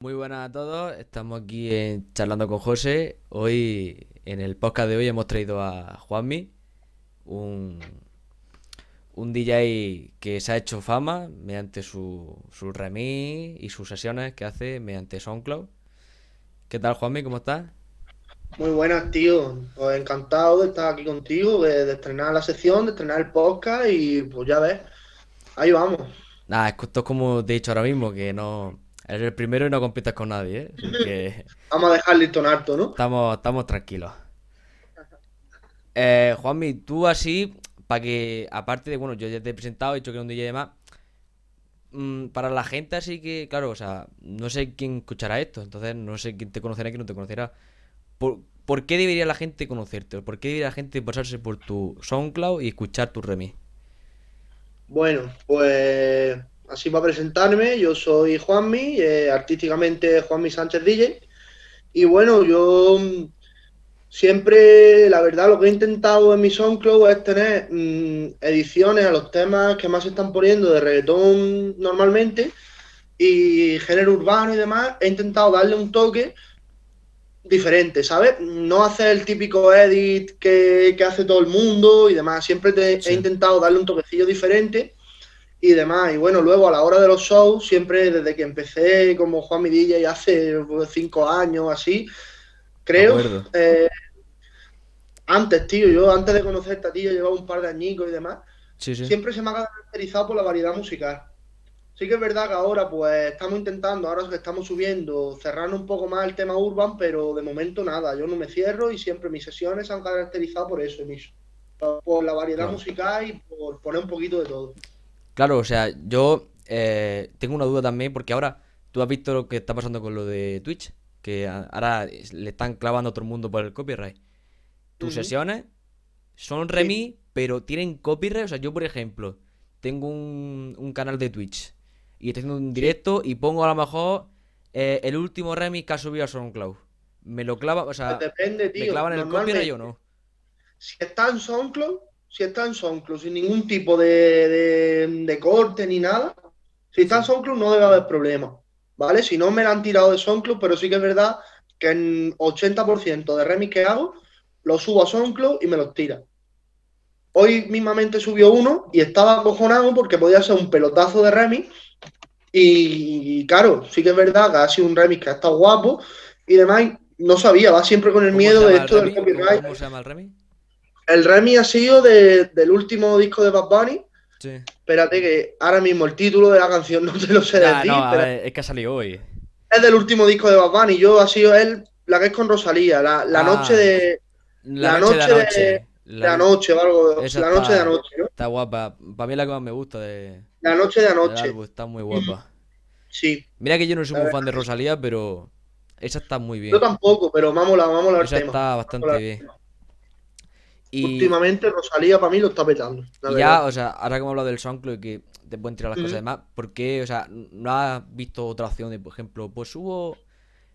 Muy buenas a todos, estamos aquí en charlando con José. Hoy, en el podcast de hoy, hemos traído a Juanmi, un, un DJ que se ha hecho fama mediante su, su remix y sus sesiones que hace mediante SoundCloud. ¿Qué tal, Juanmi? ¿Cómo estás? Muy buenas, tío. Pues encantado de estar aquí contigo, de, de estrenar la sección, de estrenar el podcast y pues ya ves, ahí vamos. Nada, esto es como te he dicho ahora mismo, que no eres el primero y no compites con nadie, ¿eh? Vamos a dejar listón alto, ¿no? estamos, estamos tranquilos. Eh, Juanmi, tú así, para que, aparte de, bueno, yo ya te he presentado, he dicho que era un DJ de más, mm, para la gente así que, claro, o sea, no sé quién escuchará esto, entonces no sé quién te conocerá y quién no te conocerá. ¿Por, por qué debería la gente conocerte? ¿Por qué debería la gente pasarse por tu SoundCloud y escuchar tu remix? Bueno, pues así para presentarme, yo soy Juanmi, eh, artísticamente Juanmi Sánchez DJ. Y bueno, yo mm, siempre, la verdad, lo que he intentado en mi SoundCloud es tener mm, ediciones a los temas que más se están poniendo de reggaetón normalmente y género urbano y demás. He intentado darle un toque diferente, ¿sabes? No hacer el típico edit que, que hace todo el mundo y demás. Siempre te- Sí. he intentado darle un toquecillo diferente y demás. Y bueno, luego a la hora de los shows, siempre desde que empecé como Juanmi DJ hace pues, cinco años así, creo. eh, antes, tío, yo antes de conocerte a ti, yo llevaba un par de añicos y demás. Sí, sí. Siempre se me ha caracterizado por la variedad musical. Sí que es verdad que ahora pues estamos intentando, ahora que estamos subiendo, cerrando un poco más el tema urban, pero de momento nada, yo no me cierro y siempre mis sesiones se han caracterizado por eso. Por por la variedad Claro. musical y por poner un poquito de todo. Claro, o sea, yo eh, tengo una duda también, porque ahora tú has visto lo que está pasando con lo de Twitch, que ahora le están clavando a todo el mundo por el copyright. Tus sesiones son Sí. remix, pero tienen copyright. O sea, yo, por ejemplo, tengo un, un canal de Twitch y estoy haciendo un Sí. directo y pongo a lo mejor eh, el último remix que ha subido a SoundCloud. Me lo clava, o Pues sea, depende, ¿me clavan el copyright o no? si está en SoundCloud, si está en SoundCloud sin ningún tipo de, de- de corte ni nada, si está en. SoundCloud no debe haber problema, ¿vale? Si no me la han tirado de SoundCloud, pero sí que es verdad que en 80% de remix que hago, los subo a SoundCloud y me los tira. Hoy mismamente subió uno y estaba acojonado porque podía ser un pelotazo de remix. Y, claro, sí que es verdad que ha sido un remix que ha estado guapo y demás. No sabía, va siempre con el ¿Cómo se miedo de esto del copyright. cómo se llama el remix? El remix ha sido de- del último disco de Bad Bunny. Sí. Espérate que ahora mismo el título de la canción no te lo sé Nah, decir, no, a pero ver, es que ha salido hoy. es del último disco de Bad Bunny. Yo ha sido él, la que es con Rosalía, la, la Ah, noche de La la noche de noche de, anoche. de La, anoche o algo, esa la noche de anoche, ¿no? está guapa. Para mí es la que más me gusta de, La noche de anoche. Está muy guapa. Sí, Mira que yo no soy muy fan de. Rosalía, pero esa está muy Yo bien. tampoco, pero vamos a vamos a Esa tema. está bastante bien. Y, Últimamente Rosalía para mí lo está petando, la y verdad. ya, o sea, ahora que hemos hablado del SoundCloud y que te pueden tirar las cosas Ujú. demás, ¿por qué? O sea, ¿no has visto otra opción de, por ejemplo, pues subo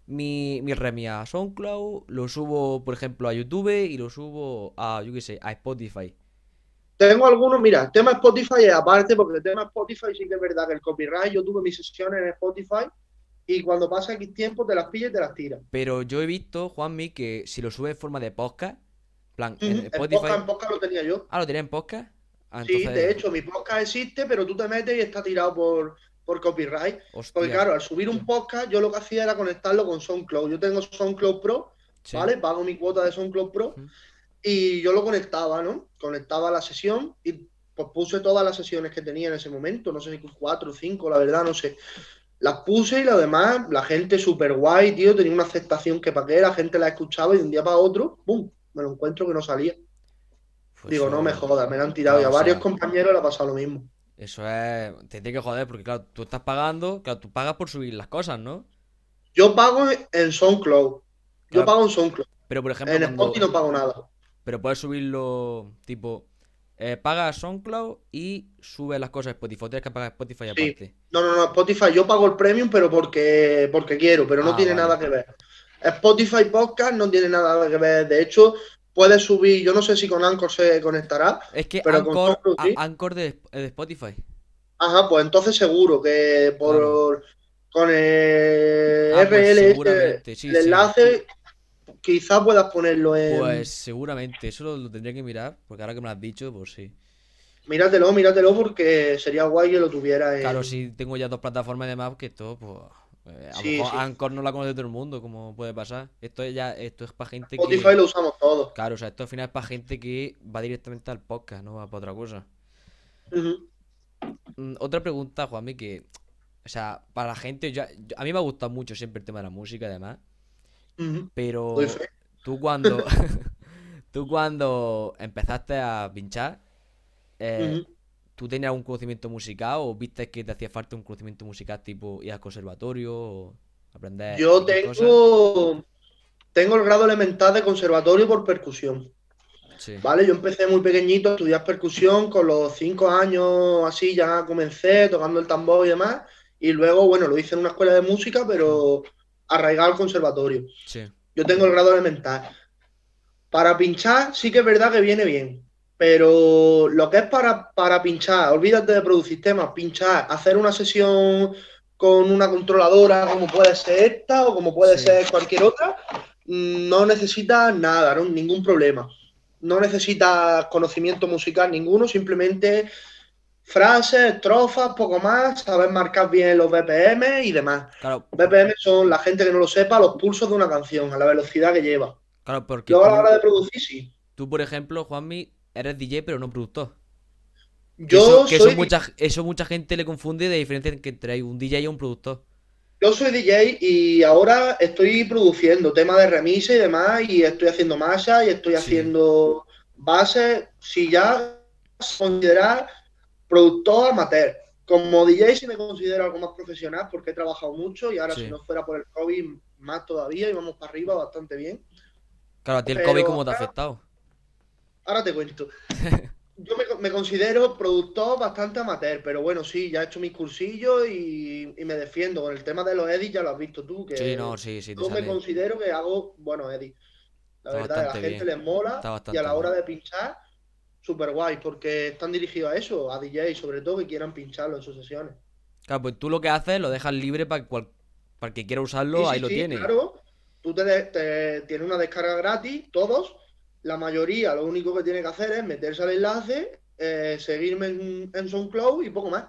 mi, mi remix a SoundCloud, lo subo, por ejemplo, a YouTube y lo subo a, yo qué sé, a Spotify? Tengo algunos, mira, el tema Spotify es aparte, porque el tema Spotify sí que es verdad que el copyright, yo tuve mis sesiones en Spotify y cuando pasa X tiempo te las pillas y te las tiras. Pero yo he visto, Juanmi, que si lo sube en forma de podcast, plan, Ujú, En podcast, en podcast lo tenía yo. Ah, ¿lo tenía en podcast? Ah, Sí, de hecho, mi podcast existe, pero tú te metes y está tirado por, por copyright. Porque Hostia. claro, al subir un podcast, yo lo que hacía era conectarlo con SoundCloud. Yo tengo SoundCloud Pro, Sí. ¿vale? Pago mi cuota de SoundCloud Pro y yo lo conectaba, ¿no? Conectaba la sesión y pues puse todas las sesiones que tenía en ese momento, no sé si cuatro o cinco, la verdad, no sé. Las puse y lo demás, la gente súper guay, tío, tenía una aceptación que para qué, la gente la escuchaba y de un día para otro, ¡pum! Me lo encuentro que no salía. Pues Digo, no me jodas, me la han tirado y a varios sea, compañeros le ha pasado lo mismo. eso es. Te tiene que joder, porque claro, tú estás pagando, claro, tú pagas por subir las cosas, ¿no? Yo pago en SoundCloud, yo Claro, pago en SoundCloud, pero por ejemplo, en Spotify no pago nada. Pero puedes subirlo, tipo, eh, pagas SoundCloud y subes las cosas a Spotify. Tienes que pagar Spotify Sí, aparte. no, no, no, Spotify, yo pago el premium, pero porque, porque quiero, pero no Ah, tiene vale. nada que ver. Spotify Podcast no tiene nada que ver. De hecho, puedes subir, yo no sé si con Anchor se conectará, Es que pero con Anchor, SoundCloud a- sí. Anchor de, de Spotify. Ajá, pues entonces seguro que Claro. por, con el Ah, pues sí, el sí. enlace, quizás puedas ponerlo en... Pues seguramente, eso lo, lo tendría que mirar, porque ahora que me lo has dicho, pues sí. Míratelo, míratelo porque sería guay que lo tuviera en... Claro, si tengo ya dos plataformas y demás, que esto, pues. Eh, a lo mejor sí. Anchor no la conoce todo el mundo, como puede pasar. Esto es ya, esto es para gente Spotify que. lo usamos todos. Claro, o sea, esto al final es para gente que va directamente al podcast, no va para otra cosa. Mm, Otra pregunta, Juanmi, que. O sea, para la gente, yo- a mí me ha gustado mucho siempre el tema de la música, además. Pero tú cuando. tú cuando empezaste a pinchar. eh. ¿Tú tenías algún conocimiento musical o viste que te hacía falta un conocimiento musical tipo ir al conservatorio o aprender Yo cosas? tengo, tengo el grado elemental de conservatorio por percusión. Sí, ¿Vale? Yo empecé muy pequeñito a estudiar percusión, con los cinco años así ya comencé tocando el tambor y demás, y luego, bueno, lo hice en una escuela de música, pero arraigado al conservatorio. sí, Yo tengo el grado elemental. Para pinchar sí que es verdad que viene bien, pero lo que es para, para pinchar, olvídate de producir temas, pinchar, hacer una sesión con una controladora como puede ser esta o como puede Sí. ser cualquier otra, no necesitas nada, ¿no? ningún problema. No necesitas conocimiento musical ninguno, simplemente frases, estrofas, poco más, saber marcar bien los BPM y demás. claro, BPM son, la gente que no lo sepa, los pulsos de una canción, a la velocidad que lleva. claro, porque Luego a la hora de producir, sí. tú, por ejemplo, Juanmi, eres DJ pero no productor. Yo eso, que eso mucha, eso mucha gente le confunde de diferencia entre un DJ y un productor. yo soy DJ y ahora estoy produciendo temas de remix y demás, y estoy haciendo masa y estoy Sí. haciendo bases. Si ya se considera productor amateur. Como DJ sí me considero algo más profesional porque he trabajado mucho y ahora Sí. si no fuera por el COVID más todavía y vamos para arriba bastante bien. Claro, a ti el Pero COVID cómo te ha afectado. Ahora te cuento. Yo me, me considero productor bastante amateur, pero bueno, sí, ya he hecho mis cursillos y, y me defiendo. Con el tema de los edits ya lo has visto tú, que Sí, no, sí, sí, yo me sale. considero que hago buenos edits. La Está verdad, a la gente les mola y a la hora de pinchar, súper guay, porque están dirigidos a eso, a DJs sobre todo, que quieran pincharlo en sus sesiones. Claro, pues tú lo que haces lo dejas libre para cual, para el que quiera usarlo, Sí, ahí sí, lo sí, tiene. claro. Tú te, te- tienes una descarga gratis, todos. La mayoría lo único que tiene que hacer es meterse al enlace, eh, seguirme en, en SoundCloud y poco más.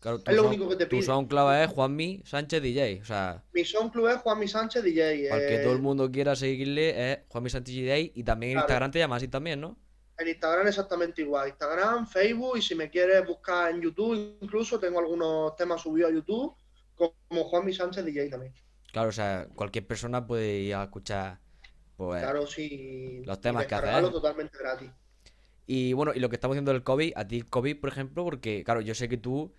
Claro, tu Es lo único que te tu pide. SoundCloud es Juanmi Sánchez DJ. O sea, Mi SoundCloud es Juanmi Sánchez DJ. para que eh, todo el mundo quiera seguirle es Juanmi Sánchez DJ. Y también en. Instagram te llama así también, ¿no? En Instagram exactamente igual. Instagram, Facebook y si me quieres buscar en YouTube, incluso tengo algunos temas subidos a YouTube como Juanmi Sánchez DJ también. Claro, o sea, cualquier persona puede ir a escuchar. Pues, Claro, sí. Los temas que haces. descargarlo totalmente gratis. Y bueno, y lo que estamos haciendo del COVID, a ti COVID, por ejemplo, porque claro, yo sé que tú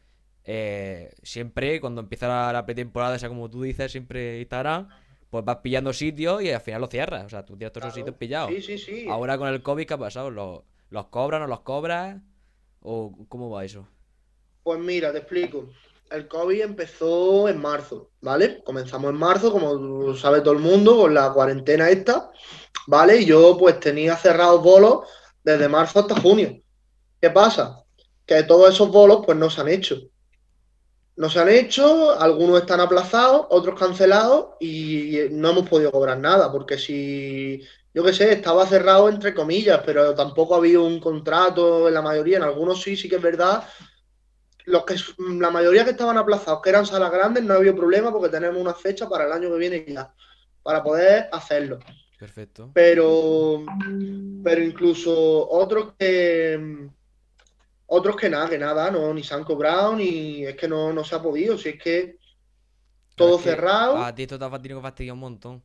eh, siempre, cuando empieza la, la pretemporada, esa como tú dices, siempre Instagram, pues vas pillando sitios y al final los cierras. O sea, tú tienes todos esos sitios pillados. Sí, sí, sí. Ahora con el COVID, ¿qué ha pasado? ¿Los, los cobran o los cobras? ¿O cómo va eso? Pues mira, te explico. El COVID empezó en marzo, ¿vale? Comenzamos en marzo, como sabe todo el mundo, con la cuarentena esta, ¿vale? Y yo pues tenía cerrados bolos desde marzo hasta junio. ¿Qué pasa? Que todos esos bolos pues no se han hecho. No se han hecho, algunos están aplazados, otros cancelados y no hemos podido cobrar nada, porque si, yo qué sé, estaba cerrado entre comillas, pero tampoco había un contrato en la mayoría, en algunos sí, sí que es verdad los que la mayoría que estaban aplazados, que eran salas grandes, no había problema porque tenemos una fecha para el año que viene ya, para poder hacerlo. Perfecto. Pero, pero incluso otros que otros que nada, que nada, no, ni se han cobrado, ni es que no, no se ha podido, si es que todo es que cerrado, A ti esto te ha fastidiar un montón.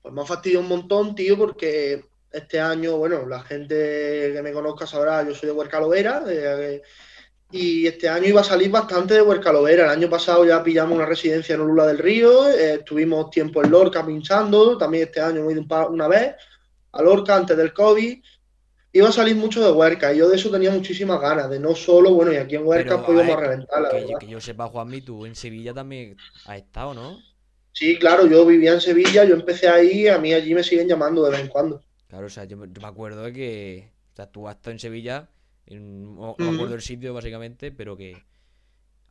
pues me ha fastidiado un montón, tío, porque este año, bueno, la gente que me conozca sabrá, yo soy de Huercalovera, de- y este año iba a salir bastante de Huercalovera. El año pasado ya pillamos una residencia en Olula del Río, eh, estuvimos tiempo en Lorca pinchando, también este año hemos ido un pa- una vez a Lorca antes del COVID. Iba a salir mucho de Huerca y yo de eso tenía muchísimas ganas, de no solo, bueno, y aquí en Huerca Pero, pues a a ver, reventar, la Que, verdad. yo- que yo sepa, Juanmi, tú en Sevilla también has estado, ¿no? Sí, claro, yo vivía en Sevilla, yo empecé ahí, a mí allí me siguen llamando de vez en cuando. Claro, o sea, yo, me yo me acuerdo de que. O sea, tú has estado en Sevilla, en- no, no me Ujú. acuerdo del sitio básicamente, pero que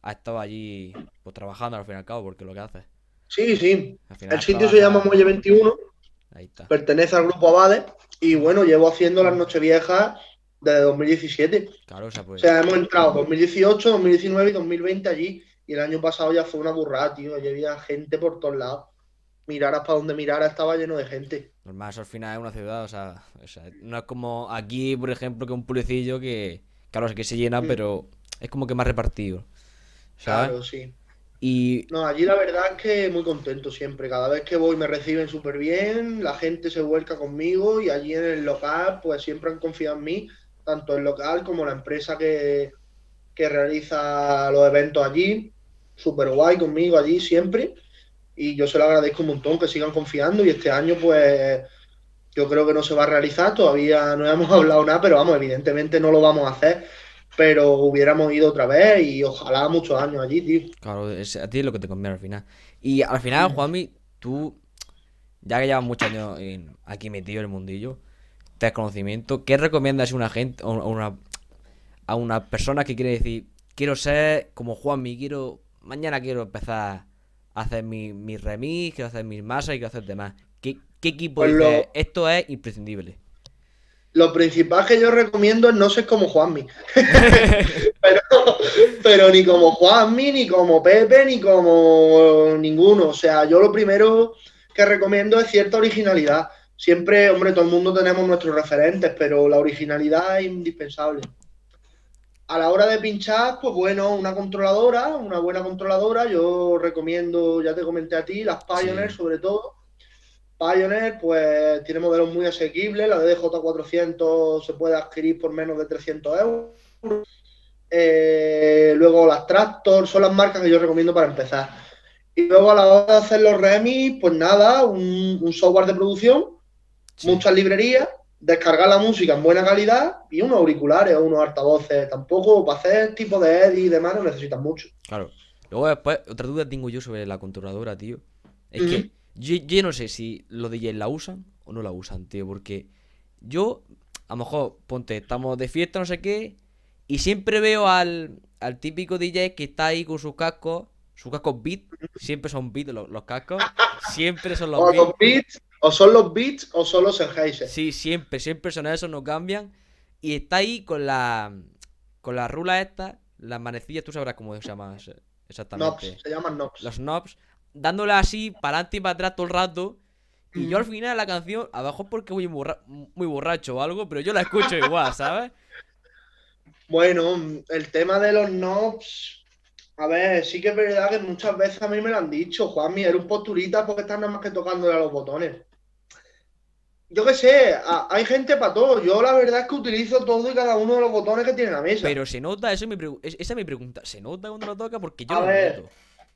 has estado allí pues, trabajando al fin y al cabo, porque lo que haces. Sí, sí. El sitio se llama Muelle 21, Ahí está. pertenece al grupo Abade y bueno, llevo haciendo las Nocheviejas desde 2017. Claro, o sea, O pues. sea, hemos entrado 2018, 2019 y 2020 allí. Y el año pasado ya fue una burrada, tío. Allí había gente por todos lados. Miraras para donde miraras, estaba lleno de gente. Normal, eso al final es una ciudad, o sea, o sea, no es como aquí, por ejemplo, que un pueblecillo que, claro, sí que se llena, Mm. pero es como que más repartido, ¿sabes? Claro, sí. Y No, allí la verdad es que muy contento siempre. Cada vez que voy me reciben súper bien, la gente se vuelca conmigo y allí en el local pues siempre han confiado en mí, tanto el local como la empresa que, que realiza los eventos allí. Súper guay conmigo allí siempre. Y yo se lo agradezco un montón que sigan confiando y este año pues yo creo que no se va a realizar, todavía no hemos hablado nada, pero vamos, evidentemente no lo vamos a hacer, pero hubiéramos ido otra vez y ojalá muchos años allí, tío. claro, es, a ti es lo que te conviene al final. Y al final. Juanmi, tú, ya que llevas muchos años en- aquí metido en el mundillo, te das conocimiento, ¿qué recomiendas a una gente, a una, a una persona que quiere decir, quiero ser como Juanmi, quiero, mañana quiero empezar hacer mi, mi remix, quiero hacer mis masas y quiero hacer demás? ¿Qué, qué equipo Pues dice, lo- esto es imprescindible? Lo principal que yo recomiendo es no ser como Juanmi. pero, pero ni como Juanmi, ni como Pepe, ni como ninguno. O sea, yo lo primero que recomiendo es cierta originalidad. Siempre, hombre, todo el mundo tenemos nuestros referentes, pero la originalidad es indispensable. A la hora de pinchar, pues bueno, una controladora, una buena controladora. Yo recomiendo, ya te comenté a ti, las Pioneer Sí. sobre todo. Pioneer, pues tiene modelos muy asequibles. La DDJ400 se puede adquirir por menos de 300 euros. Eh, luego las Tractor son las marcas que yo recomiendo para empezar. Y luego a la hora de hacer los remix, pues nada, un, un software de producción, Sí. muchas librerías, descargar la música en buena calidad y unos auriculares o unos altavoces. Tampoco para hacer tipo de edit y demás no necesitas mucho. Claro. Luego después, otra duda tengo yo sobre la controladora, tío. Es que yo, yo no sé si los DJs la usan o no la usan, tío. Porque yo, a lo mejor, ponte, estamos de fiesta, no sé qué. Y siempre veo al, al típico DJ que está ahí con sus cascos. Sus cascos beat. Siempre son beat los, los cascos. Siempre son los O beat. los beats, o son los beats o son los Sennheiser. Sí, siempre, siempre son esos, no cambian. Y está ahí con la. Con la rula esta. Las manecillas, tú sabrás cómo se llama ese- exactamente. Knobs, se llaman Knobs. los knobs, dándole así para adelante y para atrás todo el rato. Y yo al Mm. final la canción, abajo porque voy borra- muy borracho o algo, pero yo la escucho igual, ¿sabes? Bueno, el tema de los knobs, a ver, sí que es verdad que muchas veces a mí me lo han dicho, Juanmi, eres un posturita porque estás nada más que tocándole a los botones. Yo qué sé, a- hay gente para todo. Yo la verdad es que utilizo todo y cada uno de los botones que tiene la mesa. Pero se nota, eso es mi esa es mi pregunta. ¿Se nota cuando lo toca? Porque yo A ver. noto.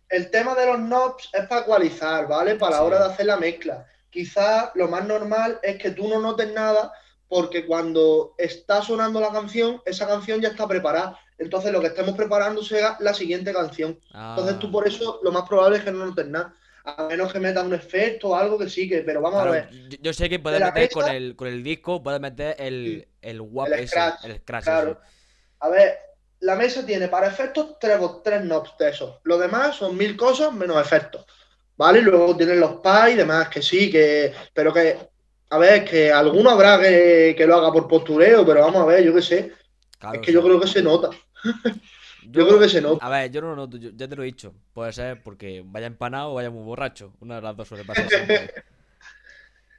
El tema de los knobs es para ecualizar, ¿vale? Para la hora de hacer la mezcla. Quizás lo más normal es que tú no notes nada porque cuando está sonando la canción, esa canción ya está preparada. Entonces lo que estemos preparando será la siguiente canción. Entonces tú Ah, por eso lo más probable es que no notes nada. A menos que metas un efecto o algo que sí, que, pero vamos claro, a ver. yo, yo sé que puedes meter con el, con el disco, puedes meter el, el WAP El ese, scratch, el scratch claro. ese. A ver, la mesa tiene para efectos tres, tres knobs de esos. Lo demás son mil cosas menos efectos. ¿Vale? Luego tienen los PA y demás, que sí, que. Pero que. A ver, que alguno habrá que, que lo haga por postureo, pero vamos a ver, yo qué sé. Claro, es que yo creo que se nota. yo- Yo creo que se nota. A ver, yo no lo noto, yo- ya te lo he dicho. Puede ser porque vaya empanado o vaya muy borracho. Una de las dos suele pasar siempre.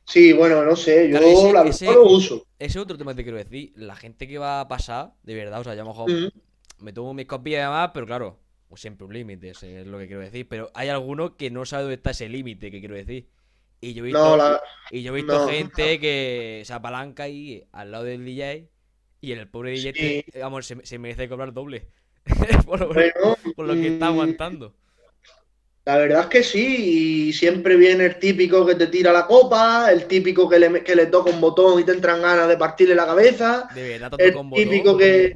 Sí, bueno, no sé, yo Claro, ese- la ese- lo uso. Ese es otro tema que te quiero decir. La gente que va a pasar, de verdad, o sea, yo a lo mejor me tomo mis copias y demás, pero claro, siempre un límite, es lo que quiero decir. Pero hay algunos que no saben dónde está ese límite que quiero decir. Y yo he visto, No, la, y yo he visto no. gente que se apalanca ahí al lado del DJ y el pobre DJ, Sí. te- vamos, se, se merece cobrar doble. por, lo, bueno, por lo que está aguantando. La verdad es que sí, y siempre viene el típico que te tira la copa, el típico que le, que le toca un botón y te entran ganas de partirle la cabeza, De verdad, tanto el típico botón. que...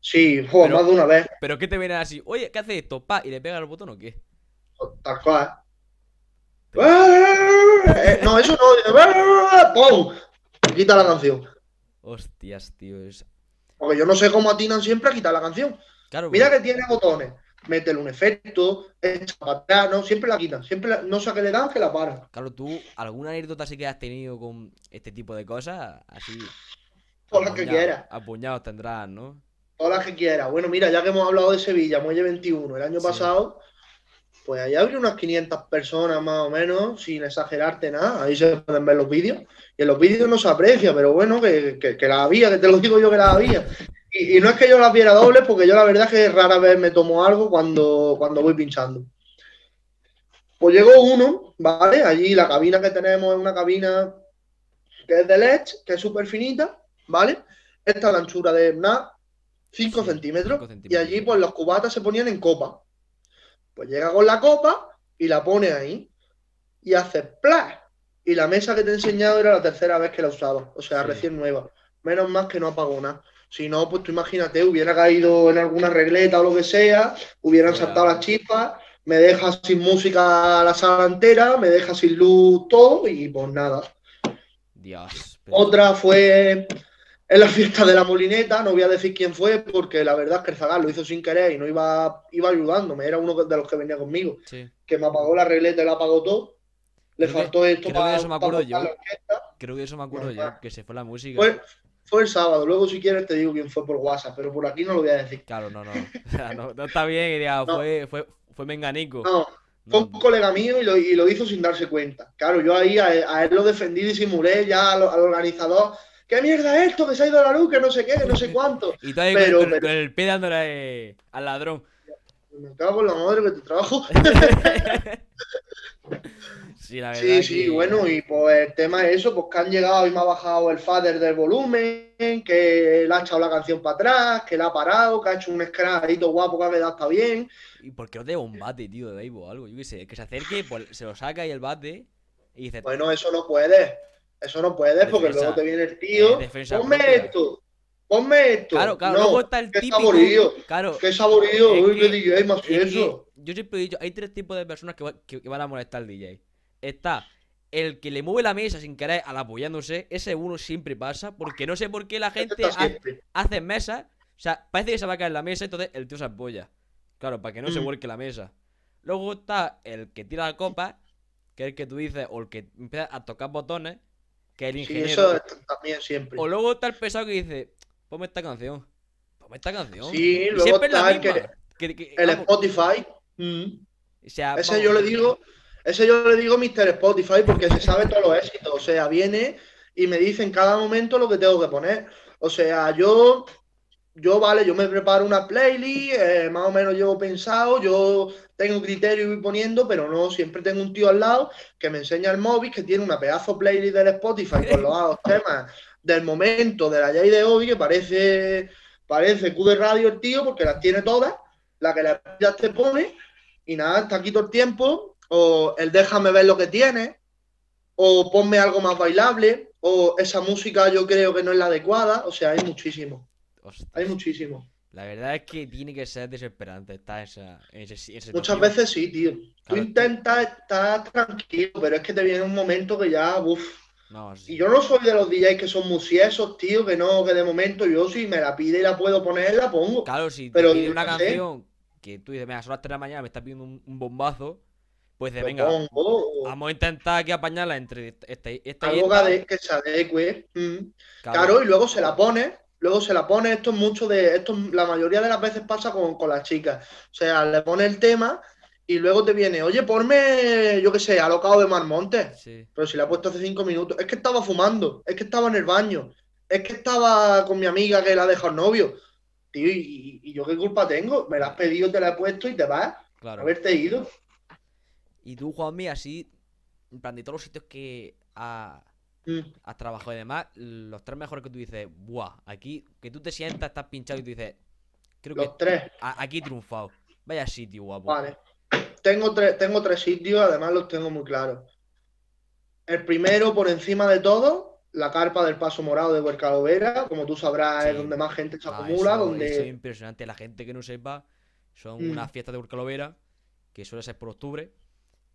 Sí, jo, Pero- más de una vez, Pero ¿qué te viene así? Oye, ¿qué hace esto? Pa, y le pega el botón o qué? tal cual. Eh, No, eso no, ¡pum! Quita la canción. Hostias, tío. Es... Porque yo no sé cómo atinan siempre a quitar la canción. Claro, Mira que tiene botones. métele un efecto, echa para atrás, no, siempre la quitan, siempre la- no sé a qué le dan que la paran. Claro, tú, ¿alguna anécdota sí que has tenido con este tipo de cosas? Así. Todas las que quieras. Apuñados tendrás, ¿no? Todas las que quieras. Bueno, mira, ya que hemos hablado de Sevilla, Muelle 21, el año Sí. pasado, pues allá habría unas 500 personas más o menos, sin exagerarte nada. Ahí se pueden ver los vídeos. Y en los vídeos no se aprecia, pero bueno, que, que, que las había, que te lo digo yo que las había. Y, y no es que yo las viera dobles, porque yo la verdad es que rara vez me tomo algo cuando, cuando voy pinchando. Pues llegó uno, ¿vale? Allí la cabina que tenemos es una cabina que es de LED, que es súper finita, ¿vale? Esta es la anchura de nada, 5 Sí, centímetros, y allí pues los cubatas se ponían en copa. Pues llega con la copa y la pone ahí y hace ¡plas! Y la mesa que te he enseñado era la tercera vez que la usaba, o sea, Sí. recién nueva. Menos mal que no apagó nada. Si no, pues tú imagínate, hubiera caído en alguna regleta o lo que sea, hubieran saltado las chispas, me deja sin música la sala entera, me deja sin luz todo y pues nada. Dios. pero- Otra fue en la fiesta de la molineta, no voy a decir quién fue, porque la verdad es que el Zagal lo hizo sin querer y no iba, iba ayudándome, era uno de los que venía conmigo, Sí. que me apagó la regleta y la apagó todo. Le Creo que- faltó esto creo que para, de eso me acuerdo para yo. montar la orquesta. Creo que eso me acuerdo Bueno, yo, que se fue la música. Fue, fue el sábado, luego si quieres te digo quién fue por WhatsApp, pero por aquí no lo voy a decir. Claro, no, no. O sea, no, no está bien diga, No. fue, fue, fue Menganico. No, fue un colega mío y lo, y lo hizo sin darse cuenta. Claro, yo ahí a, a él lo defendí, disimulé ya al, al organizador. ¿Qué mierda es esto? Que se ha ido la luz, que no sé qué, que no sé cuánto. Y ahí Pero- con, con- pero- con el pie dándole al ladrón. Me cago en la madre que te trabajo. Sí, la verdad. Sí, sí, que- bueno, y pues el tema es eso, pues que han llegado y me ha bajado el fader del volumen, que le ha echado la canción para atrás, que la ha parado, que ha hecho un escradito guapo que ha quedado hasta bien. ¿Y por qué te lleva un bate, tío, de béisbol o algo? Yo qué sé, que se acerque, pues, se lo saca y el bate y dice, Bueno, eso no puedes, eso no puedes, porque luego te viene el tío, ponme esto, ponme esto. claro, claro, No, luego está el qué típico. saborío, Claro, qué saborío, Es uy, que- DJ más es que eso. yo siempre he dicho, hay tres tipos de personas que, va- que- que van a molestar al DJ. Está el que le mueve la mesa sin querer al apoyándose, ese uno siempre pasa, porque no sé por qué la Esto gente ha- hace mesas, o sea, parece que se va a caer la mesa, entonces el tío se apoya. Claro, para que no se Mm. vuelque la mesa. Luego está el que tira la copa, que es el que tú dices, o el que empieza a tocar botones, que es el Sí, ingeniero. eso está- también siempre. O luego está el pesado que dice, ponme esta canción. Ponme esta canción. Sí, Y luego siempre es la está el que- misma. Que- que- El vamos, Spotify. mm. o sea, Ese vamos, yo le digo, ese yo le digo Mr. Spotify porque se sabe todos los éxitos. O sea, viene y me dice en cada momento lo que tengo que poner. O sea, yo, yo vale, yo me preparo una playlist, eh, más o menos llevo pensado, yo tengo criterio y voy poniendo, pero no, siempre tengo un tío al lado que me enseña el móvil, que tiene una pedazo playlist del Spotify con los temas del momento, de la Jay de hoy, que parece, parece Q de radio el tío, porque las tiene todas, la que la ya te pone, y nada, está aquí todo el tiempo, o el déjame ver lo que tiene, o ponme algo más bailable, o esa música yo creo que no es la adecuada, o sea, hay muchísimo, hay muchísimo. La verdad es que tiene que ser desesperante estar esa, ese- Muchas veces sí, tío. Tú Claro. intentas estar tranquilo, pero es que te viene un momento que ya, uff. No, sí. Y yo no soy de los DJs que son musiesos, tío, que no, que de momento yo si me la pide y la puedo poner, la pongo. Claro, si te Pero pide yo una canción que tú dices, venga, son las 3 de la mañana, me está pidiendo un, un bombazo, pues Lo venga, pongo, vamos a intentar aquí apañarla entre esta, esta, esta y algo que, esta. que se adecue. mm. Claro, Claro, y luego se la pone, luego se la pone, esto es mucho de, esto la mayoría de las veces pasa con, con las chicas. O sea, le pone el tema y luego te viene, oye, ponme, yo qué sé, alocado de Marmonte. sí. Pero si la he puesto hace cinco minutos, es que estaba fumando, es que estaba en el baño, es que estaba con mi amiga que la ha dejado el novio. Tío, ¿y, y yo qué culpa tengo? Me la has pedido, te la he puesto y te vas. Claro. Haberte ido. Y tú, Juanmi, así, en plan, de todos los sitios que ha- Mm. has trabajado y demás, los tres mejores que tú dices, buah, aquí, que tú te sientas, estás pinchado y tú dices, creo que Los tres. a- aquí he triunfado. Vaya sitio, guapo. Vale. Tengo tres, tengo tres sitios, además los tengo muy claros. El primero, por encima de todo, la carpa del Paso Morado de Huercalovera. Como tú sabrás, Sí. es donde más gente se Ah, acumula, eso- donde eso es impresionante. La gente que no sepa, son Mm. unas fiestas de Urcalovera, que suele ser por octubre.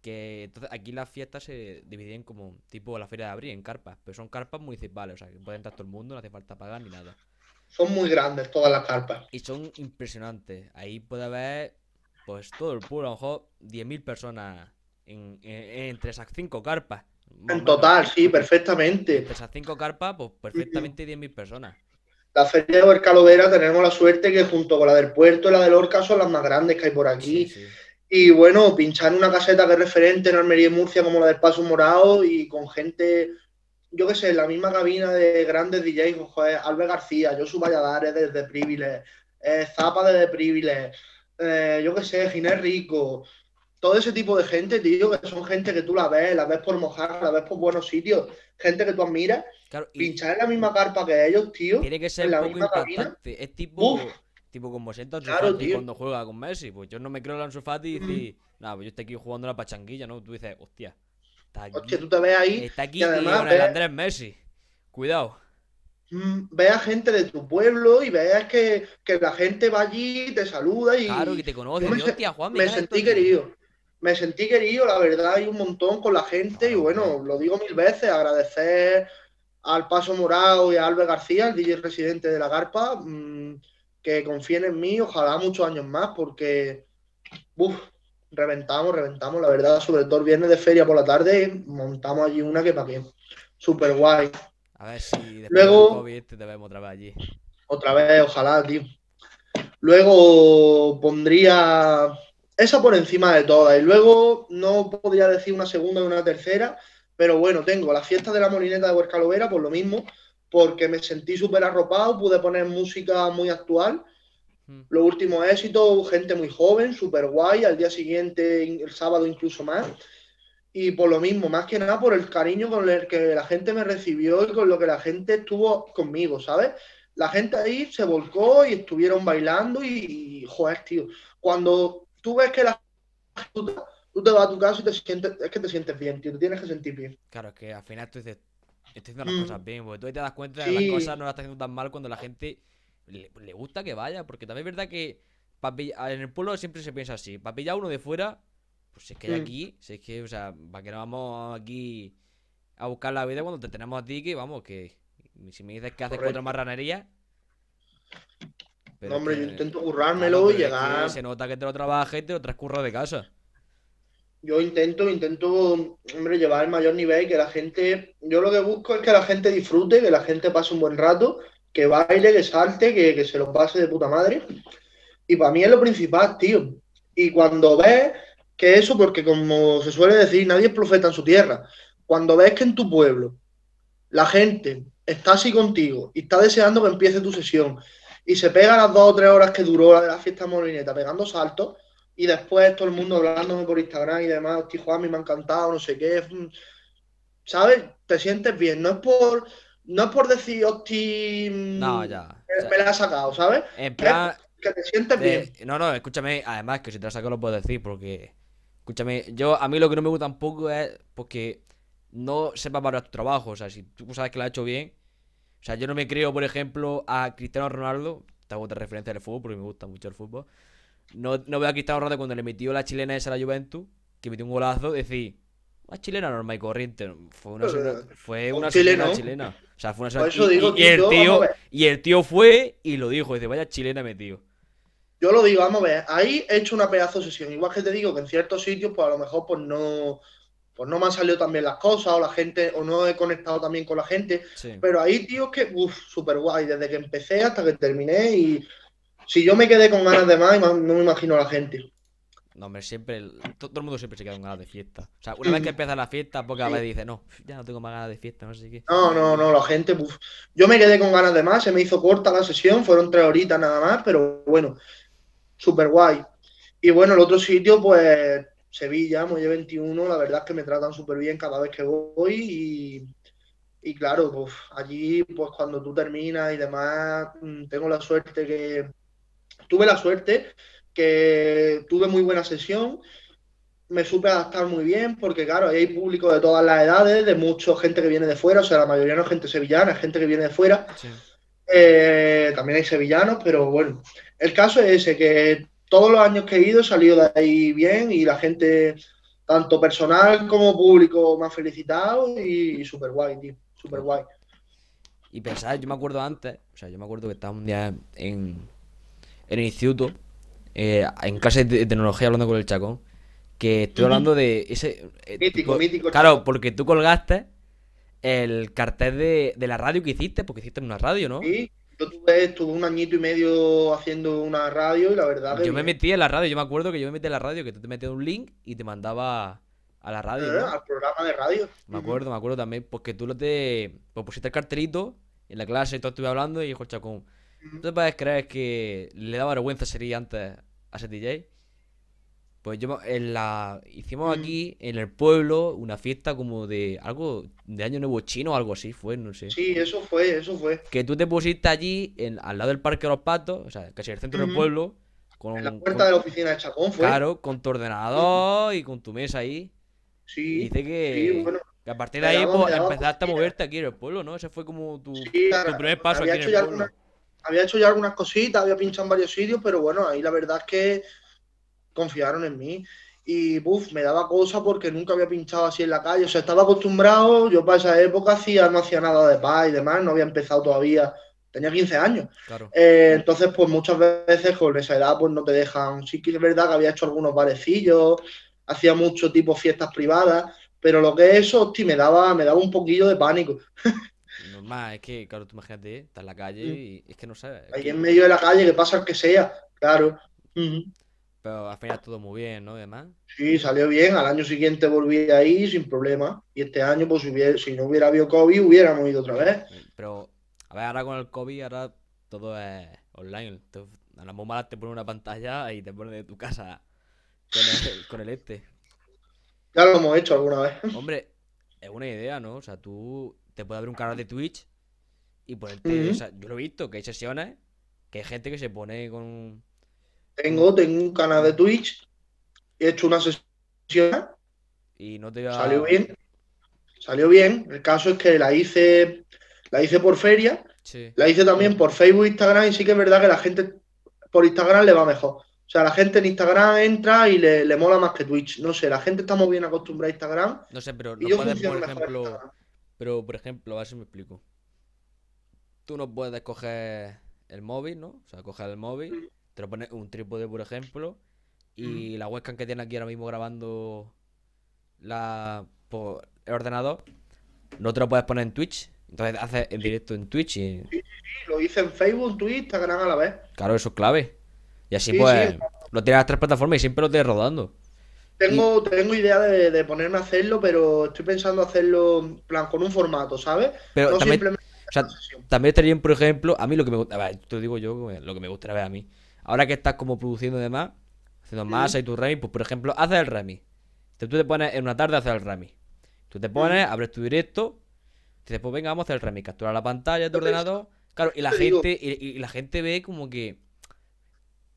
Que entonces aquí las fiestas se dividen como tipo la feria de abril en carpas, pero son carpas municipales, o sea que puede entrar todo el mundo, no hace falta pagar ni nada. son muy grandes todas las carpas. Y son impresionantes. Ahí puede haber pues todo el pueblo, a lo mejor 10.000 personas en, en- entre esas cinco carpas. En menos. total, sí, perfectamente. Entre esas cinco carpas, pues perfectamente 10.000 personas. La feria de Huercalovera tenemos la suerte que junto con la del puerto y la del Orca son las más grandes que hay por aquí. Sí, sí. Y bueno, pinchar en una caseta que es referente en Almería y Murcia como la del Paso Morado y con gente, yo qué sé, en la misma cabina de grandes DJs, joder, Albert García, Josu Valladares desde Privilege, eh, Zapa desde Privilege, eh, yo qué sé, Ginés Rico, todo ese tipo de gente, tío, que son gente que tú la ves, la ves por mojar, la ves por buenos sitios, gente que tú admiras, Claro, y pinchar en la misma carpa que ellos, tío, tiene que ser en la poco misma cabina. impactante. Es tipo, Uf. tipo como sienta Ansu Claro, Fati tío. cuando juega con Messi. Pues yo no me creo el Ansu Fati y Mm. decir, nada, pues yo estoy aquí jugando la pachanguilla, ¿no? Tú dices, hostia, está aquí, hostia, tú te ves ahí está aquí y además con el ves- Andrés Messi. Cuidado. Mm, veas gente de tu pueblo y veas que, que la gente va allí, te saluda y Claro, que te conoce. me Juan, sentí querido. Me sentí querido, la verdad, y un montón con la gente. Y bueno, lo digo mil veces, agradecer al Paso Morado y a Albert García, el DJ residente de la Carpa, mm, que confíen en mí, ojalá muchos años más, porque uf, reventamos, reventamos, la verdad, sobre todo el viernes de feria por la tarde, montamos allí una que para qué. Super guay. A ver si después Luego- del COVID te vemos otra vez allí. Otra vez, ojalá, tío. Luego pondría esa por encima de todas. Y luego no podría decir una segunda y una tercera, pero bueno, tengo la fiesta de la molineta de Huercalovera por lo mismo, porque me sentí súper arropado, pude poner música muy actual. Mm. Los últimos éxitos, gente muy joven, súper guay, al día siguiente, el sábado incluso más. Y por lo mismo, más que nada por el cariño con el que la gente me recibió y con lo que la gente estuvo conmigo, ¿sabes? La gente ahí se volcó y estuvieron bailando y, y, joder, tío, cuando tú ves que la tú, te- tú te vas a tu casa y te sientes, es que te sientes bien, tío, te tienes que sentir bien. Claro, es que al final tú dices, estoy haciendo las Mm. cosas bien, porque tú ahí te das cuenta de que Sí. las cosas no las estás haciendo tan mal cuando la gente le, le gusta que vaya, porque también es verdad que en el pueblo siempre se piensa así, para pillar uno de fuera, pues si es que hay Mm. aquí, si es que, o sea, para que no vamos aquí a buscar la vida cuando te tenemos a ti, que vamos, que si me dices que haces cuatro Correcto. marranerías... pero No, hombre, yo intento currármelo y es que llegar. se nota que te lo trabajas y te lo transcurras de casa. Yo intento, intento, hombre, llevar el mayor nivel, que la gente, yo lo que busco es que la gente disfrute, que la gente pase un buen rato, que baile, que salte, que, que se lo pase de puta madre. Y para mí es lo principal, tío. Y cuando ves que eso, porque como se suele decir, nadie es profeta en su tierra. Cuando ves que en tu pueblo la gente está así contigo y está deseando que empiece tu sesión y se pega las dos o tres horas que duró la de la fiesta molineta pegando saltos y después todo el mundo hablándome por Instagram y demás, hostia, Juan, me ha encantado, no sé qué. ¿Sabes? Te sientes bien. No es por, no es por decir, hostia, mm, No, ya. me la ha sacado, ¿sabes? en plan, Que te sientes bien. no, no, escúchame, además que si te la saco lo puedo decir, porque, escúchame, yo, a mí lo que no me gusta tampoco es porque no sepa valorar tu trabajo, o sea, si tú sabes que lo has hecho bien, o sea, yo no me creo, por ejemplo, a Cristiano Ronaldo, te hago otra referencia del fútbol, porque me gusta mucho el fútbol, no, no veo a Cristiano Ronaldo cuando le metió la chilena esa a la Juventus, que metió un golazo, decir, una chilena normal y corriente, fue una, sola- fue un una chilena chilena, o sea, fue una sola- y- y, y el tío, y el tío fue y lo dijo, dice, vaya chilena metido. Yo lo digo, vamos a ver, ahí he hecho una pedazo de sesión. Igual que te digo que en ciertos sitios, pues a lo mejor pues no, pues no me han salido tan bien las cosas, o la gente, o no he conectado también con la gente. Sí. Pero ahí, tío, es que, uff, súper guay, desde que empecé hasta que terminé. Y si yo me quedé con ganas de más, no me imagino a la gente. No, hombre, siempre. todo el mundo siempre se queda con ganas de fiesta. O sea, una vez que empieza la fiesta, pocas Sí. veces dice, no, ya no tengo más ganas de fiesta, no sé qué. No, no, no, la gente, uf. Yo me quedé con ganas de más, se me hizo corta la sesión, fueron tres horitas nada más, pero bueno, súper guay. Y bueno, el otro sitio, pues Sevilla, Muelle 21, la verdad es que me tratan súper bien cada vez que voy y, y claro, pues allí, pues cuando tú terminas y demás, mm, tengo la suerte que, tuve la suerte que tuve muy buena sesión, me supe adaptar muy bien, porque claro, hay público de todas las edades, de mucha gente que viene de fuera, o sea, la mayoría no es gente sevillana, es gente que viene de fuera. Sí. Eh, también hay sevillanos, pero bueno, el caso es ese, que todos los años que he ido he salido de ahí bien y la gente, tanto personal como público, me ha felicitado y, súper guay, tío, súper guay. Y pensar, yo me acuerdo antes, o sea, yo me acuerdo que estaba un día en, en el instituto, eh, en clase de tecnología hablando con el chacón, que estoy hablando de ese... eh, Mítico, mítico Claro, porque tú colgaste el cartel de, de la radio que hiciste, porque hiciste en una radio, ¿no? Sí, yo tuve, estuve un añito y medio haciendo una radio y la verdad que Yo me bien. metí en la radio, yo me acuerdo que yo me metí en la radio, que tú te metías un link y te mandaba a la radio, ¿no? al programa de radio. Me acuerdo, me acuerdo también, porque tú lo te... Pues pusiste el cartelito en la clase y todo estuve hablando y dijo el chacón, ¿tú te puedes creer que le daba vergüenza sería antes a ese DJ? Pues yo en la... hicimos Mm. aquí, en el pueblo, una fiesta como de algo de Año Nuevo Chino o algo así, fue, no sé. Sí, eso fue, eso fue. Que tú te pusiste allí, en, al lado del Parque de los Patos, o sea, casi el centro del pueblo, con, En la con- puerta de la oficina de Chacón fue. claro, con tu ordenador y con tu mesa ahí. Y Sí, dice que, sí, bueno. que a partir de ahí daba- pues, empezaste a moverte aquí en el pueblo, ¿no? Ese fue como tu, Sí, tu primer paso aquí en el pueblo. algunas- había hecho ya algunas cositas, había pinchado en varios sitios, pero bueno, ahí la verdad es que confiaron en mí. Y buf, me daba cosa porque nunca había pinchado así en la calle. O sea, estaba acostumbrado, yo para esa época hacía, no hacía nada de paz y demás, no había empezado todavía, tenía 15 años. Claro. Eh, entonces, pues muchas veces con esa edad, pues no te dejan. Sí que es verdad que había hecho algunos barecillos, hacía mucho tipo fiestas privadas, pero lo que es eso, hostia, me daba, me daba un poquillo de pánico. Normal, es que, claro, tú imagínate, estás en la calle Mm. y es que no sabes. es Ahí que- en medio de la calle, que pasa el que sea, claro. Pero al final todo muy bien, ¿no? Demás. Sí, salió bien. Al año siguiente volví ahí sin problema. Y este año, pues si, hubiera- si no hubiera habido COVID, hubiéramos ido otra vez. Pero, a ver, ahora con el COVID, ahora todo es online. A las muy malas te ponen una pantalla y te ponen de tu casa con el, con el este. Ya lo hemos hecho alguna vez. Hombre, es una idea, ¿no? O sea, tú te puedes abrir un canal de Twitch y ponerte. O sea, yo lo he visto, que hay sesiones, que hay gente que se pone con. Tengo, tengo un canal de Twitch. He hecho una sesión. y no te. Salió bien. Salió bien. El caso es que la hice, la hice por feria. Sí. La hice también por Facebook e Instagram. Y sí que es verdad que la gente por Instagram le va mejor. O sea, la gente en Instagram entra y le, le mola más que Twitch. No sé, la gente está muy bien acostumbrada a Instagram. No sé, pero no puedes, por ejemplo. Pero, por ejemplo, a ver si me explico. Tú no puedes coger el móvil, ¿no? O sea, coger el móvil, te lo pones un trípode, por ejemplo, y la webcam que tiene aquí ahora mismo grabando la por el ordenador, no te lo puedes poner en Twitch. Entonces haces en directo en Twitch y, Sí, lo hice en Facebook, Twitch, Instagram a la vez. claro, eso es clave. Y así Sí, pues sí. lo tienes a las tres plataformas y siempre lo tienes rodando. Tengo, tengo idea de, de ponerme a hacerlo, pero estoy pensando hacerlo plan con un formato, ¿sabes? Pero no también, simplemente o sea. También estaría bien, por ejemplo, a mí lo que me gusta, te lo digo yo, lo que me gustaría ver a mí. Ahora que estás como produciendo y demás, haciendo masa y tu remix, pues por ejemplo, haces el remix. Entonces tú te pones en una tarde a hacer el remix. Tú te pones, abres tu directo, y dices, pues venga, vamos a hacer el remix. Captura la pantalla de tu ordenador. Claro, y la gente, y, y la gente ve como que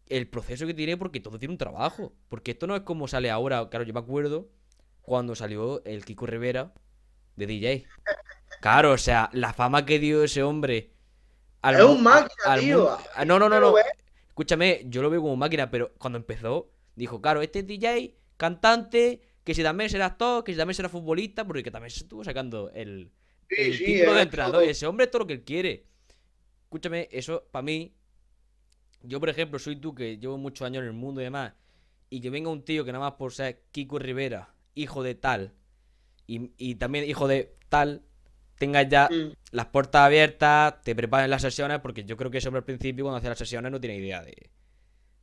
el proceso que tiene, porque todo tiene un trabajo. Porque esto no es como sale ahora. Claro, yo me acuerdo cuando salió el Kiko Rivera de DJ. Claro, o sea, la fama que dio ese hombre. al Es un máquina, al tío. No, no, no, ¿No? Escúchame, yo lo veo como máquina, pero cuando empezó, dijo, claro, este es DJ, cantante, que si también será actor, que si también será futbolista, porque también se estuvo sacando el, el sí, título de entrenador. Ese hombre es todo lo que él quiere. Escúchame, eso para mí. Yo, por ejemplo, soy tú que llevo muchos años en el mundo y demás. Y que venga un tío que nada más por ser Kiko Rivera, hijo de tal, y, y también hijo de tal, tengas ya Mm. las puertas abiertas, te preparen las sesiones, porque yo creo que ese hombre al principio, cuando hacía las sesiones, no tiene idea de,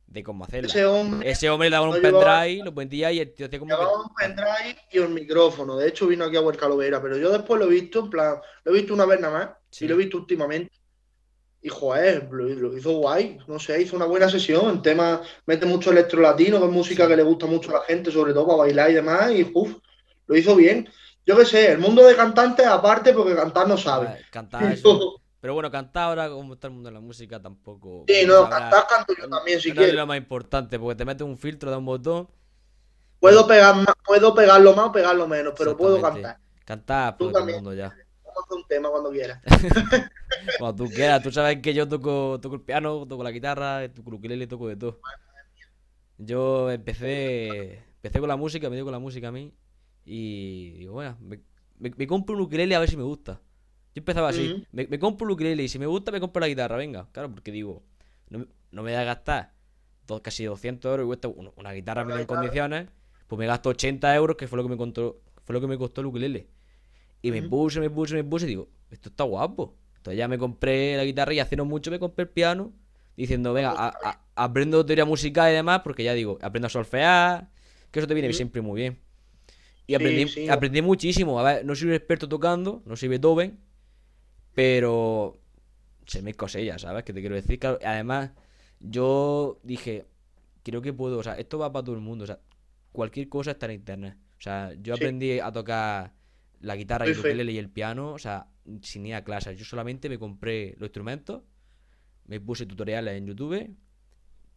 de cómo hacerlas. Ese hombre Ese hombre le daba un pendrive, lo vendía y el tío hacía como que- un pendrive y un micrófono. De hecho, vino aquí a Huerca Lovera, pero yo después lo he visto, en plan, lo he visto una vez nada más, Sí. y lo he visto últimamente. Y joder, lo, lo hizo guay, no sé, hizo una buena sesión. En tema, mete mucho electro latino, que es música que le gusta mucho a la gente, sobre todo para bailar y demás, y uf, lo hizo bien. Yo qué sé, el mundo de cantantes aparte, porque cantar no sabe. Ah, Cantar eso. Pero bueno, cantar ahora, como está el mundo de la música, tampoco. Sí, no no, cantar canto yo también, si no es quieres. lo más importante, porque te metes un filtro de un botón. Puedo pegar más, puedo pegarlo más o pegarlo menos, pero puedo cantar. Cantar, pues todo el mundo ya. Vamos a hacer un tema cuando quieras. Cuando tú quieras, tú sabes que yo toco, toco el piano, toco la guitarra, toco el ukelele, toco de todo. Yo empecé, empecé con la música, me dio con la música a mí. Y digo, bueno, me, me- me compro un ukelele a ver si me gusta. Yo empezaba así, me, me compro un ukelele y si me gusta me compro la guitarra, venga. Claro, porque digo, no, me- no me voy a gastar casi 200 euros y cuesta una, guitarra en condiciones, pues me gasto 80 euros, que fue lo que me costó, fue lo que me costó el ukulele. Y me puse, me puse, me puse y digo, esto está guapo. Entonces ya me compré la guitarra y hace no mucho me compré el piano, diciendo, venga, aprendo teoría musical y demás, porque ya digo, aprendo a solfear, que eso te viene siempre muy bien. Y aprendí, aprendí muchísimo. A ver, no soy un experto tocando, no soy Beethoven, pero sé mis cosillas, ¿sabes? Que te quiero decir. además, yo dije, creo que puedo, o sea, esto va para todo el mundo, o sea, cualquier cosa está en internet. O sea, yo aprendí a tocar la guitarra y el y el piano, o sea, sin ir a clases. Yo solamente me compré los instrumentos, me puse tutoriales en YouTube,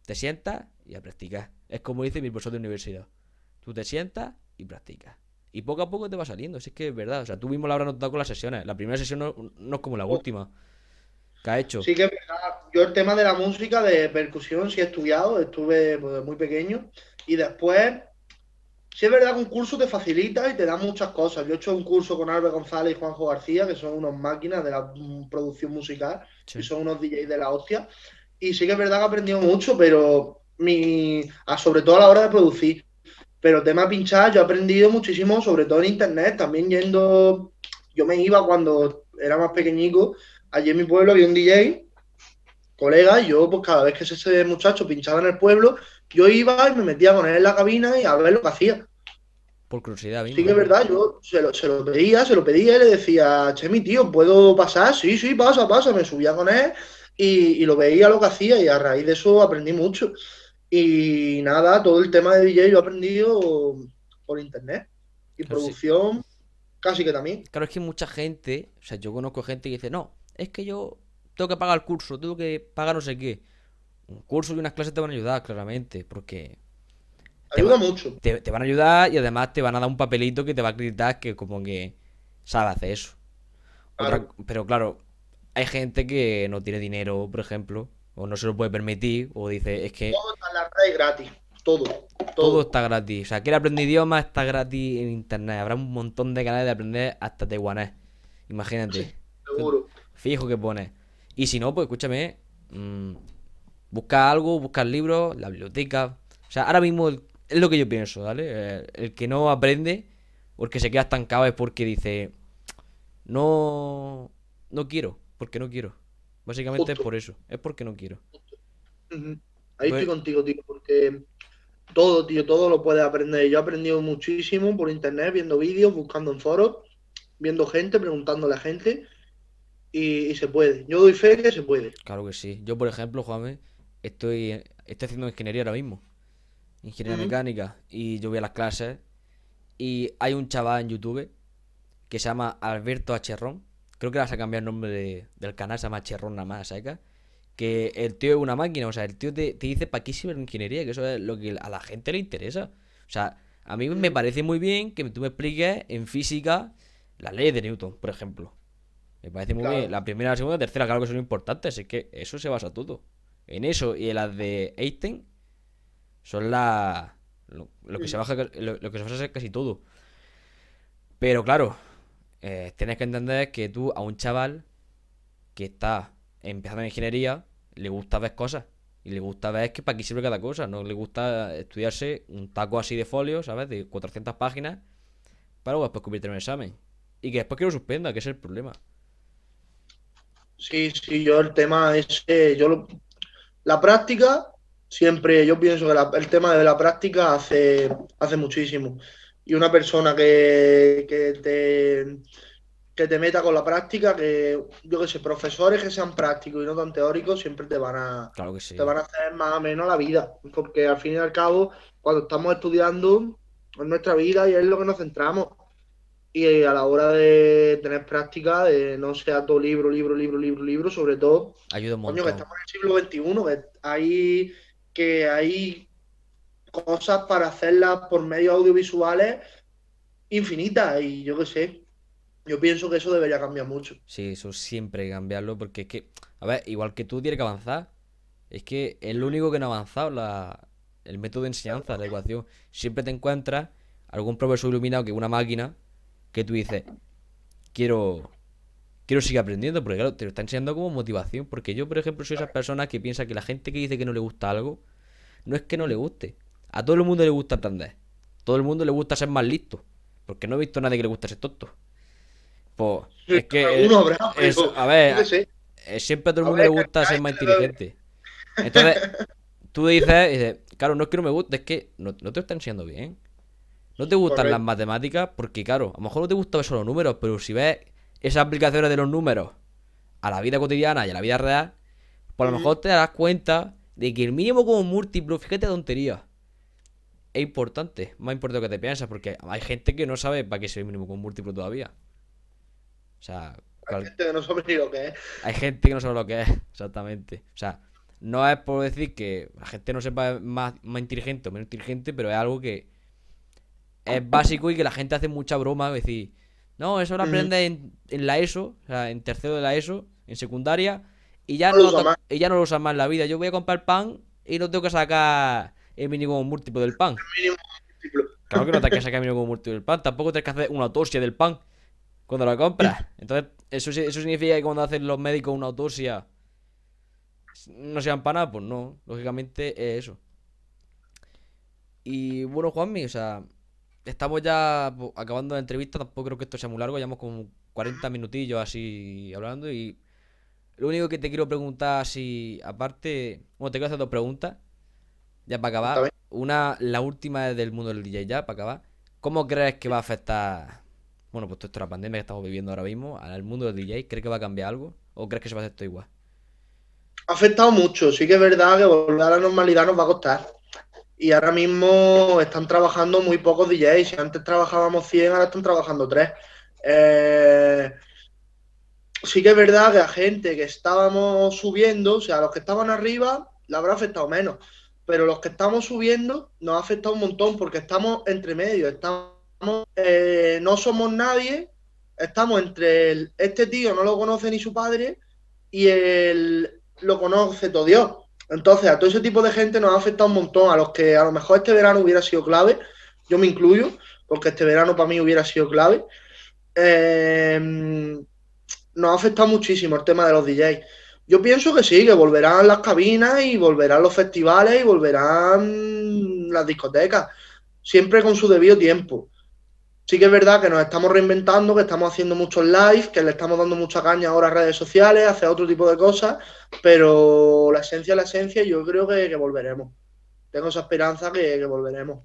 te sientas y a practicar. Es como dice mi profesor de universidad. Tú te sientas y practicas. Y poco a poco te va saliendo, si es que es verdad. O sea, tú mismo la habrás notado con las sesiones. La primera sesión no, es como la última. ¿Qué ha hecho? Sí que es verdad. Yo el tema de la música, de percusión, sí he estudiado, estuve pues, muy pequeño. Y después, sí es verdad que un curso te facilita y te da muchas cosas. Yo he hecho un curso con Albert González y Juanjo García, que son unos máquinas de la producción musical, y son unos DJs de la hostia. Y sí que es verdad que he aprendido mucho, pero mi, sobre todo a la hora de producir. Pero tema pinchar, yo he aprendido muchísimo, sobre todo en internet, también yendo, yo me iba cuando era más pequeñico, allí en mi pueblo había un DJ, colega, y yo pues cada vez que ese muchacho pinchaba en el pueblo, yo iba y me metía con él en la cabina y a ver lo que hacía. Por curiosidad, Sí que es verdad, yo se lo, se lo pedía, se lo pedía y le decía, che, mi tío, ¿puedo pasar? Sí, sí, pasa, pasa. Me subía con él y, y, lo veía lo que hacía y a raíz de eso aprendí mucho. Y nada, todo el tema de DJ lo he aprendido por internet. Y producción, casi que también. Claro, es que mucha gente, o sea, yo conozco gente que dice, no, es que yo tengo que pagar el curso, tengo que pagar no sé qué. Un curso y unas clases te van a ayudar, claramente, porque... Ayuda mucho. Te, van a ayudar y además te van a dar un papelito que te va a acreditar que como que sabe hacer eso. pero claro, hay gente que no tiene dinero, por ejemplo, o no se lo puede permitir, o dice, es que... Todo está en la red gratis, todo, todo. está gratis. O sea, quiere aprender idioma, está gratis en internet. Habrá un montón de canales de aprender hasta taiwanés. Imagínate. seguro. Fijo que pone. Y si no, pues escúchame, mmm, busca algo, busca libros, la biblioteca. O sea, ahora mismo es lo que yo pienso, ¿vale? El, el que no aprende, porque se queda estancado es porque dice, no, no quiero, porque no quiero. Básicamente es por eso, es porque no quiero. Ahí estoy pues contigo, tío, porque todo, tío, todo lo puedes aprender. Yo he aprendido muchísimo por internet, viendo vídeos, buscando en foros, viendo gente, preguntándole a gente, y, se puede. Yo doy fe que se puede. Claro que sí. Yo, por ejemplo, Juanme, estoy, estoy haciendo ingeniería ahora mismo. Ingeniería mecánica. Y yo voy a las clases. Y hay un chaval en YouTube que se llama Alberto Ron Creo que vas a cambiar el nombre del canal, se llama Cherrón nada más, ¿sabes? Que el tío es una máquina, o sea, el tío te, dice para qué sirve la ingeniería, que eso es lo que a la gente le interesa. O sea, a mí me parece muy bien que tú me expliques en física la ley de Newton, por ejemplo. Me parece muy bien. La primera, la segunda, la tercera, claro que son importantes. Es que eso se basa todo. En eso y en las de Einstein son la. Lo, que se baja, lo, lo, que se basa casi todo. Pero claro, eh, tienes que entender que tú a un chaval que está empezando en ingeniería le gusta ver cosas. Y le gusta ver que para qué sirve cada cosa. No le gusta estudiarse un taco así de folio, ¿sabes? De 400 páginas. Para después convertir en un examen. Y que después que lo suspenda, que es el problema. Sí, sí, yo el tema es. yo La práctica, siempre. Yo pienso que el tema de la práctica hace, hace muchísimo y una persona que, te, que te meta con la práctica, que yo que sé, profesores que sean prácticos y no tan teóricos, siempre te van a, te van a hacer más o menos la vida. Porque al fin y al cabo, cuando estamos estudiando, es nuestra vida y es lo que nos centramos. Y a la hora de tener práctica, de no sea todo libro, libro, libro, libro, libro, sobre todo. Ayuda un montón. que estamos en el siglo XXI, que hay, que hay cosas para hacerlas por medios audiovisuales infinitas y yo qué sé. Yo pienso que eso debería cambiar mucho. Sí, eso siempre hay que cambiarlo porque es que, a ver, igual que tú tienes que avanzar. Es que es lo único que no ha avanzado la, el método de enseñanza, la ecuación. Siempre te encuentras algún profesor iluminado que una máquina que tú dices, quiero quiero seguir aprendiendo, porque claro, te lo está enseñando como motivación. Porque yo, por ejemplo, soy esa persona que piensa que la gente que dice que no le gusta algo, no es que no le guste. A todo el mundo le gusta aprender. Todo el mundo le gusta ser más listo. Porque no he visto a nadie que le guste ser tonto. Pues, es que. Es- pero a ver, eh, siempre a todo el mundo le gusta ser más inteligente. Entonces, tú dices, dices, claro, no es que no me guste, es que no, no te lo está enseñando bien. No te gustan las matemáticas porque, claro, a lo mejor no te gustan solo los números, pero si ves esas aplicaciones de los números a la vida cotidiana y a la vida real, pues a lo mejor te darás cuenta de que el mínimo como múltiplo, fíjate tontería, es importante, más importante que te piensas, porque hay gente que no sabe para qué es el mínimo como múltiplo todavía. O sea, Hay cual- gente que no sabe ni lo que es. hay gente que no sabe lo que es, exactamente. O sea, no es por decir que la gente no sepa más, más inteligente o menos inteligente, pero es algo que es básico y que la gente hace mucha broma. Es decir, no, eso lo Ujú. aprendes en, en la ESO, o sea, en tercero de la ESO, en secundaria, y ya No no, lo y ya no lo usas más en la vida. Yo voy a comprar pan y no tengo que sacar el mínimo múltiplo del pan. Mínimo múltiplo. Claro que no tienes que sacar el mínimo múltiplo del pan, tampoco tienes que hacer una autopsia del pan cuando lo compras. Entonces, eso, eso significa que cuando hacen los médicos una autopsia no sean para nada, pues no, lógicamente es eso. Y bueno, Juanmi, o sea, estamos ya pues, acabando la entrevista, tampoco creo que esto sea muy largo, llevamos como 40 minutillos así hablando y lo único que te quiero preguntar así, aparte, bueno, te quiero hacer dos preguntas, ya para acabar. Una, la última es del mundo del DJ ya, para acabar. ¿Cómo crees que va a afectar, bueno, pues toda esta pandemia que estamos viviendo ahora mismo al mundo del DJ? ¿Crees que va a cambiar algo? ¿O crees que se va a hacer todo igual? Ha afectado mucho. Sí que es verdad que volver a la normalidad nos va a costar. Y ahora mismo están trabajando muy pocos DJs. Si antes trabajábamos 100, ahora están trabajando 3. sí que es verdad que a gente que estábamos subiendo, o sea, a los que estaban arriba, le habrá afectado menos. Pero los que estamos subiendo nos ha afectado un montón porque estamos entre medio. Estamos, eh, no somos nadie. Estamos entre este tío, no lo conoce ni su padre, y el lo conoce todo Dios. Entonces, a todo ese tipo de gente nos ha afectado un montón. A los que a lo mejor este verano hubiera sido clave, yo me incluyo, porque este verano para mí hubiera sido clave. Eh, nos ha afectado muchísimo el tema de los DJs. Yo pienso que sí, que volverán las cabinas y volverán los festivales y volverán las discotecas, siempre con su debido tiempo. Sí que es verdad que nos estamos reinventando, que estamos haciendo muchos live, que le estamos dando mucha caña ahora a redes sociales, hacer otro tipo de cosas, pero la esencia es la esencia y yo creo que, que volveremos. Tengo esa esperanza que, que volveremos.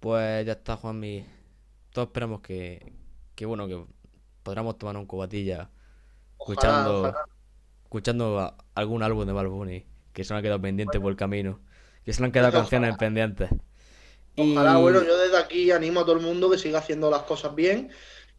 Pues ya está, Juanmi. Todos esperamos que, que bueno, que podamos tomar un cobatilla Ojalá, escuchando, ojalá. Escuchando a- algún álbum de Bad Bunny que se nos ha quedado pendiente por el camino. Que se han quedado canciones pendientes. Ojalá, Y- bueno, yo desde aquí animo a todo el mundo que siga haciendo las cosas bien,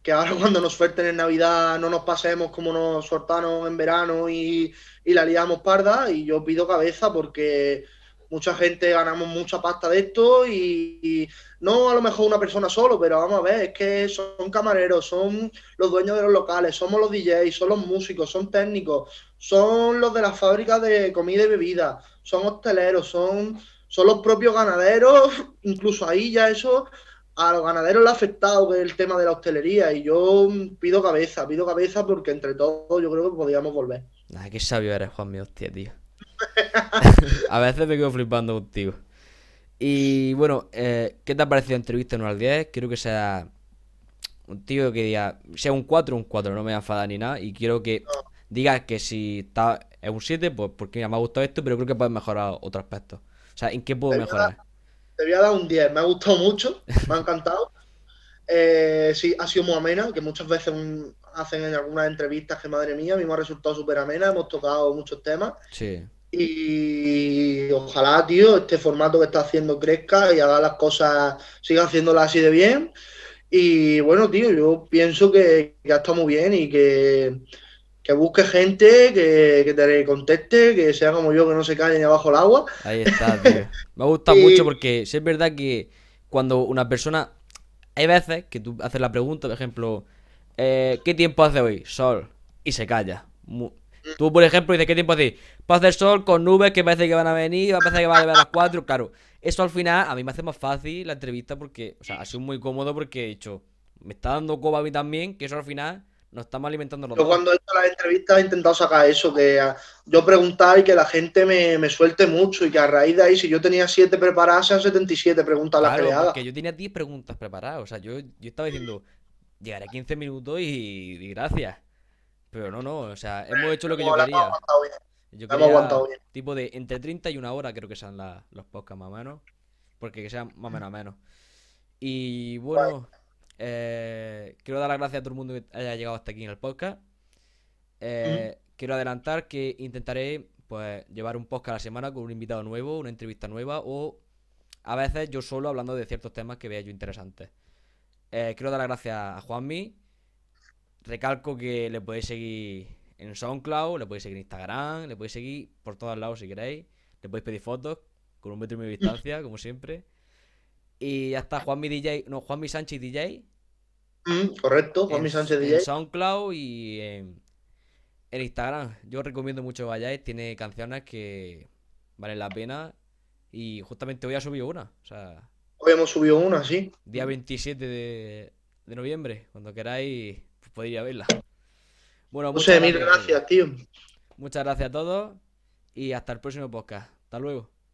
que ahora cuando nos suelten en Navidad no nos pasemos como nos soltaron en verano y, y la liamos parda, y yo pido cabeza porque mucha gente ganamos mucha pasta de esto y, y no a lo mejor una persona solo, pero vamos a ver, es que son camareros, son los dueños de los locales, somos los DJs, son los músicos, son técnicos, son los de las fábricas de comida y bebida, son hosteleros, son son los propios ganaderos, incluso ahí ya eso a los ganaderos le ha afectado el tema de la hostelería y yo pido cabeza, pido cabeza porque entre todos yo creo que podríamos volver. Ay, qué sabio eres, Juanmi, hostia, tío. A veces me quedo flipando contigo. Y bueno, eh, ¿qué te ha parecido la entrevista 1 al 10? Quiero que sea un tío que diga, sea un 4, un 4, no me a enfadar ni nada. Y quiero que digas que si está es un 7, pues porque mira, me ha gustado esto, pero creo que puedes mejorar otro aspecto. O sea, ¿en qué puedo Te voy a mejorar? Te voy a dar un 10, me ha gustado mucho, me ha encantado. Eh, sí, ha sido muy amena, que muchas veces hacen en algunas entrevistas que madre mía, a mí me ha resultado súper amena, hemos tocado muchos temas. Sí. Y ojalá, tío, este formato que está haciendo crezca y haga las cosas, siga haciéndolas así de bien. Y bueno, tío, yo pienso que, que ha estado muy bien y que, que busque gente que, que te conteste, que sea como yo, que no se calle ni abajo el agua. Ahí está, tío. Me ha gustado Y- mucho porque sí es verdad que cuando una persona. Hay veces que tú haces la pregunta, por ejemplo, eh, ¿qué tiempo hace hoy? Sol. Y se calla. Mu- Tú, por ejemplo, dices, ¿qué tiempo hace? Va a hacer sol con nubes que parece que van a venir, va a parecer que va a llover a las 4. Claro, eso al final a mí me hace más fácil la entrevista porque, o sea, ha sido muy cómodo porque he dicho, me está dando coba a mí también, que eso al final nos estamos alimentando los Yo dos. cuando he hecho las entrevistas he intentado sacar eso, que yo preguntar y que la gente me, me suelte mucho y que a raíz de ahí, si yo tenía siete preparadas, sean 77 preguntas las Claro, haga. porque yo tenía 10 preguntas preparadas. O sea, yo, yo estaba diciendo, llegaré a 15 minutos y, y gracias. Pero no, no, o sea, hemos hecho lo que yo hemos quería. aguantado bien, Yo quería aguantado bien. tipo de entre 30 y una hora creo que sean la- los podcasts más o menos. Porque que sean más o menos a menos. Y bueno, eh, quiero dar las gracias a todo el mundo que haya llegado hasta aquí en el podcast. Eh, Quiero adelantar que intentaré pues llevar un podcast a la semana con un invitado nuevo, una entrevista nueva o a veces yo solo hablando de ciertos temas que vea yo interesantes. Eh, quiero dar las gracias a Juanmi. Recalco que le podéis seguir en SoundCloud, le podéis seguir en Instagram, le podéis seguir por todos lados si queréis. Le podéis pedir fotos con un metro y medio de distancia, como siempre. Y ya está, Juanmi DJ, no, Juanmi Sánchez DJ. Mm, correcto, Juanmi en, Sánchez en DJ. SoundCloud y en, en Instagram. Yo recomiendo mucho que vayáis, tiene canciones que valen la pena. Y justamente hoy ha subido una, o sea, Hoy hemos subido una, sí. día 27 de, de noviembre. Cuando queráis, pues podéis ir a verla. Bueno, No muchas mil gracias, tío. Muchas gracias a todos y hasta el próximo podcast. Hasta luego.